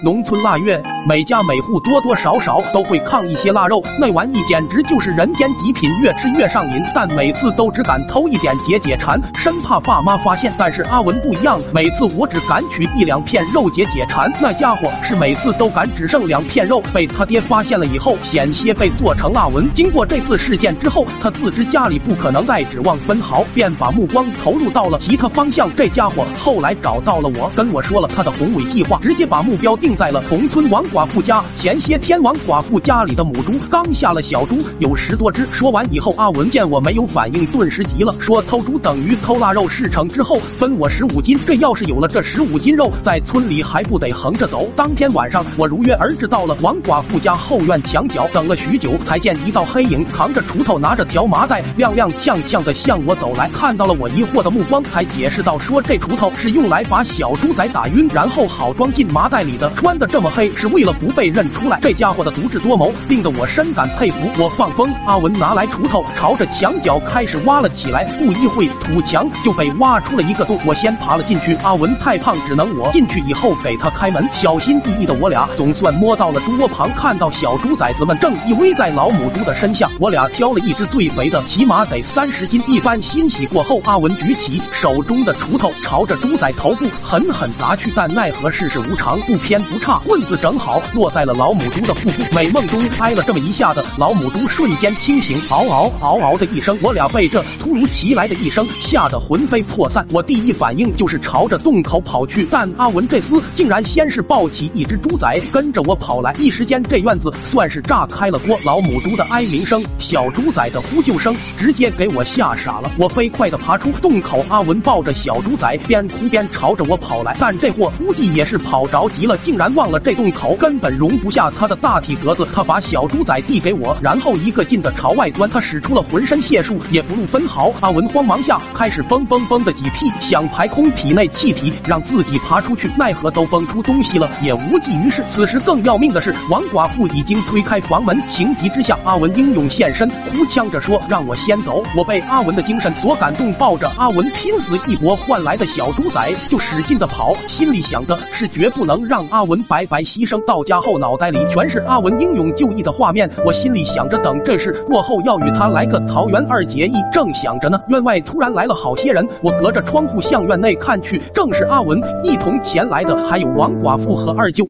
农村腊月，每家每户多多少少都会炕一些腊肉，那玩意简直就是人间极品，越吃越上瘾。但每次都只敢偷一点解解馋，生怕爸妈发现。但是阿文不一样，每次我只敢取一两片肉解解馋，那家伙是每次都敢只剩两片肉，被他爹发现了以后，险些被做成腊文。经过这次事件之后，他自知家里不可能再指望分毫，便把目光投入到了其他方向。这家伙后来找到了我，跟我说了他的宏伟计划，直接把目标定。定在了同村王寡妇家。前些天王寡妇家里的母猪刚下了小猪，有十多只。说完以后，阿文见我没有反应，顿时急了，说偷猪等于偷腊肉。事成之后分我十五斤，这要是有了这十五斤肉，在村里还不得横着走？当天晚上，我如约而至到了王寡妇家后院墙角，等了许久，才见一道黑影扛着锄头，拿着条麻袋，踉踉跄跄的向我走来。看到了我疑惑的目光，才解释道：“说这锄头是用来把小猪仔打晕，然后好装进麻袋里的。”穿的这么黑，是为了不被认出来。这家伙的足智多谋，令得我深感佩服。我放风，阿文拿来锄头，朝着墙角开始挖了起来。不一会，土墙就被挖出了一个洞。我先爬了进去，阿文太胖，只能我进去以后给他开门。小心翼翼的我俩总算摸到了猪窝旁，看到小猪崽子们正依偎在老母猪的身下。我俩挑了一只最肥的，起码得三十斤。一番欣喜过后，阿文举起手中的锄头，朝着猪仔头部狠狠砸去。但奈何世事无常，不偏不差。棍子正好落在了老母猪的腹部，美梦中挨了这么一下子，老母猪瞬间清醒，嗷嗷嗷嗷的一声，我俩被这突如其来的一声吓得魂飞魄散。我第一反应就是朝着洞口跑去，但阿文这厮竟然先是抱起一只猪仔跟着我跑来，一时间这院子算是炸开了锅。老母猪的哀鸣声，小猪仔的呼救声，直接给我吓傻了。我飞快的爬出洞口，阿文抱着小猪仔边哭边朝着我跑来，但这货估计也是跑着急了，竟然忘了。这洞口根本容不下他的大体格子，他把小猪仔递给我，然后一个劲的朝外钻。他使出了浑身解数，也不露分毫。阿文慌忙下开始嘣嘣嘣的挤屁，想排空体内气体，让自己爬出去。奈何都崩出东西了，也无济于事。此时更要命的是，王寡妇已经推开房门。情急之下，阿文英勇现身，哭腔着说：“让我先走。”我被阿文的精神所感动，抱着阿文拼死一搏换来的小猪仔就使劲的跑，心里想的是绝不能让阿文文白。白牺牲到家后，脑袋里全是阿文英勇就义的画面。我心里想着，等这事过后，要与他来个桃园二结义。正想着呢，院外突然来了好些人。我隔着窗户向院内看去，正是阿文一同前来的，还有王寡妇和二舅。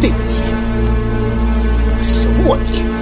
对不起，是卧底。